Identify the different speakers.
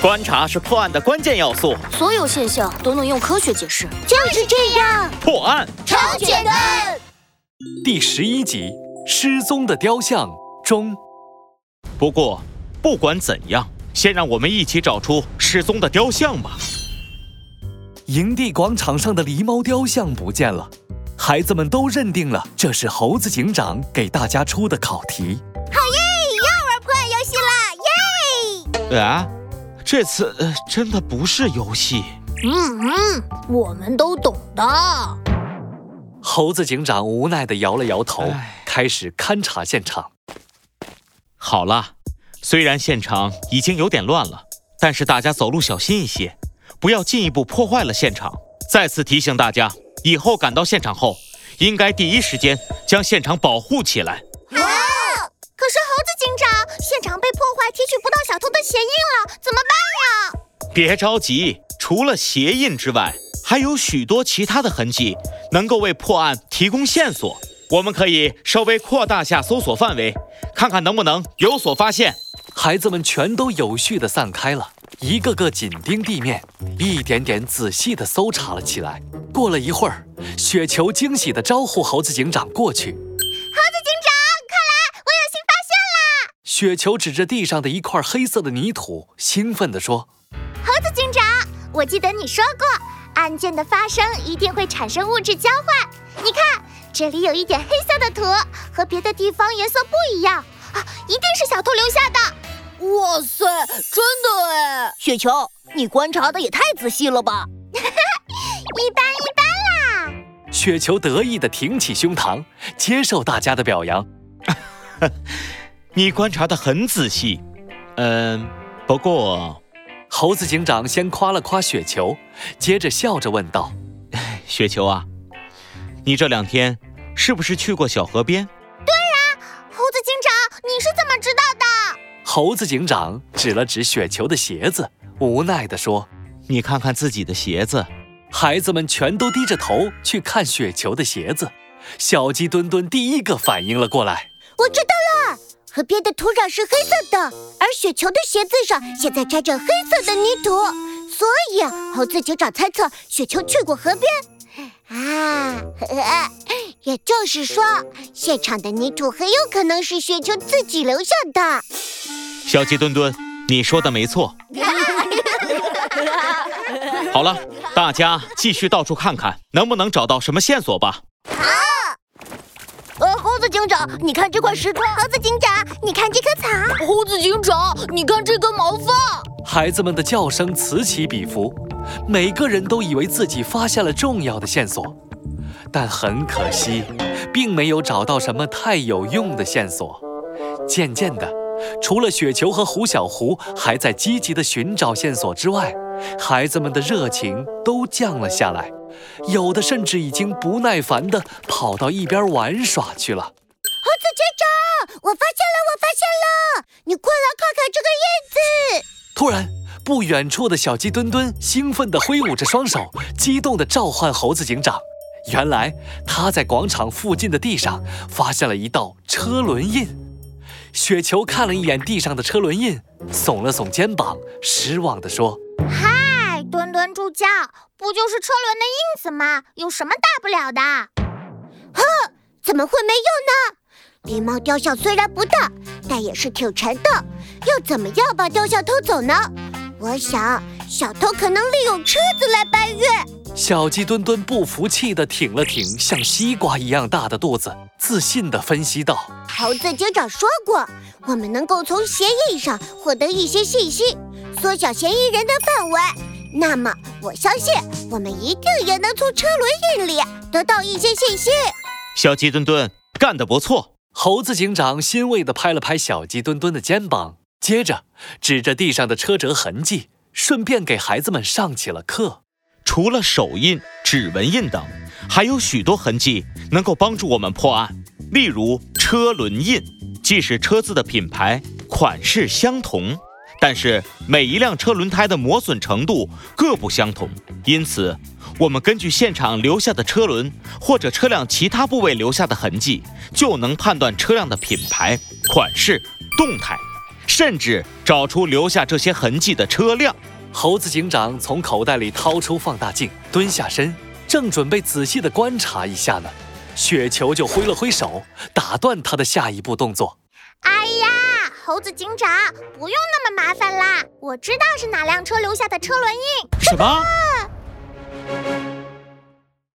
Speaker 1: 观察是破案的关键要素，
Speaker 2: 所有现象都能用科学解释。
Speaker 3: 就是这样，
Speaker 1: 破案
Speaker 3: 超简单。
Speaker 4: 第十一集：失踪的雕像中。
Speaker 1: 不过，不管怎样，先让我们一起找出失踪的雕像吧。
Speaker 4: 营地广场上的狸猫雕像不见了，孩子们都认定了这是猴子警长给大家出的考题。
Speaker 3: 好耶！又玩破案游戏了，耶！
Speaker 1: 啊，这次呃真的不是游戏。
Speaker 2: 嗯嗯，我们都懂的。
Speaker 4: 猴子警长无奈地摇了摇头，开始勘察现场。
Speaker 1: 好了，虽然现场已经有点乱了，但是大家走路小心一些。不要进一步破坏了现场。再次提醒大家，以后赶到现场后，应该第一时间将现场保护起来。
Speaker 3: 是猴子警长，现场被破坏，提取不到小偷的鞋印了，怎么办呀？
Speaker 1: 别着急，除了鞋印之外，还有许多其他的痕迹能够为破案提供线索。我们可以稍微扩大下搜索范围，看看能不能有所发现。
Speaker 4: 孩子们全都有序地散开了。一个个紧盯地面，一点点仔细地搜查了起来。过了一会儿，雪球惊喜地招呼猴子警长过去。雪球指着地上的一块黑色的泥土，兴奋地说：“
Speaker 3: 猴子警长，我记得你说过，案件的发生一定会产生物质交换。你看，这里有一点黑色的土，和别的地方颜色不一样啊，一定是小偷留下的。”
Speaker 2: 哇塞，真的哎！雪球，你观察的也太仔细了吧！
Speaker 3: 一般一般啦。
Speaker 4: 雪球得意地挺起胸膛，接受大家的表扬。
Speaker 1: 你观察的很仔细，嗯，不过，
Speaker 4: 猴子警长先夸了夸雪球，接着笑着问道：“
Speaker 1: 雪球啊，你这两天是不是去过小河边？”
Speaker 4: 猴子警长
Speaker 5: 你是怎么知道的？”
Speaker 4: 猴子警长指了指雪球的鞋子，无奈地说：“
Speaker 1: 你看看自己的鞋子。”
Speaker 4: 孩子们全都低着头去看雪球的鞋子。小鸡墩墩第一个反应了过来：“
Speaker 3: 我知道了，河边的土壤是黑色的，而雪球的鞋子上现在沾着黑色的泥土，所以猴子警长猜测雪球去过河边。啊，也就是说，现场的泥土很有可能是雪球自己留下的。”
Speaker 1: 小鸡墩墩，你说的没错。好了，大家继续到处看看，能不能找到什么线索吧。
Speaker 3: 好。
Speaker 2: 猴子警长，你看这块石头。
Speaker 3: 猴子警长，你看这棵草。
Speaker 2: 猴子警长，你看这根毛发。
Speaker 4: 孩子们的叫声此起彼伏，每个人都以为自己发现了重要的线索，但很可惜，并没有找到什么太有用的线索。渐渐的。除了雪球和胡小胡还在积极地寻找线索之外，孩子们的热情都降了下来，有的甚至已经不耐烦地跑到一边玩耍去了。
Speaker 3: 猴子警长，我发现了，我发现了！你快来看看这个印子！
Speaker 4: 突然，不远处的小鸡墩墩兴奋地挥舞着双手，激动地召唤猴子警长。原来他在广场附近的地上发现了一道车轮印。雪球看了一眼地上的车轮印，耸了耸肩膀，失望地说：“
Speaker 3: 嗨，墩墩助教，不就是车轮的印子吗？有什么大不了的？”“哼，怎么会没用呢？狸猫雕像虽然不大，但也是挺沉的，要怎么样把雕像偷走呢？我想，小偷可能利用车子来搬运。”
Speaker 4: 小鸡墩墩不服气地挺了挺像西瓜一样大的肚子，自信地分析道：“
Speaker 3: 猴子警长说过，我们能够从协议上获得一些信息，缩小嫌疑人的范围。那么，我相信我们一定也能从车轮印里得到一些信息。”
Speaker 1: 小鸡墩墩干得不错！
Speaker 4: 猴子警长欣慰地拍了拍小鸡墩墩的肩膀，接着指着地上的车辙痕迹，顺便给孩子们上起了课。
Speaker 1: 除了手印、指纹印等，还有许多痕迹能够帮助我们破案。例如车轮印，即使车子的品牌、款式相同，但是每一辆车轮胎的磨损程度各不相同，因此我们根据现场留下的车轮或者车辆其他部位留下的痕迹，就能判断车辆的品牌、款式、动态。甚至找出留下这些痕迹的车辆。
Speaker 4: 猴子警长从口袋里掏出放大镜，蹲下身，正准备仔细的观察一下呢，雪球就挥了挥手，打断他的下一步动作。
Speaker 5: 哎呀，猴子警长，不用那么麻烦啦，我知道是哪辆车留下的车轮印。
Speaker 1: 什么？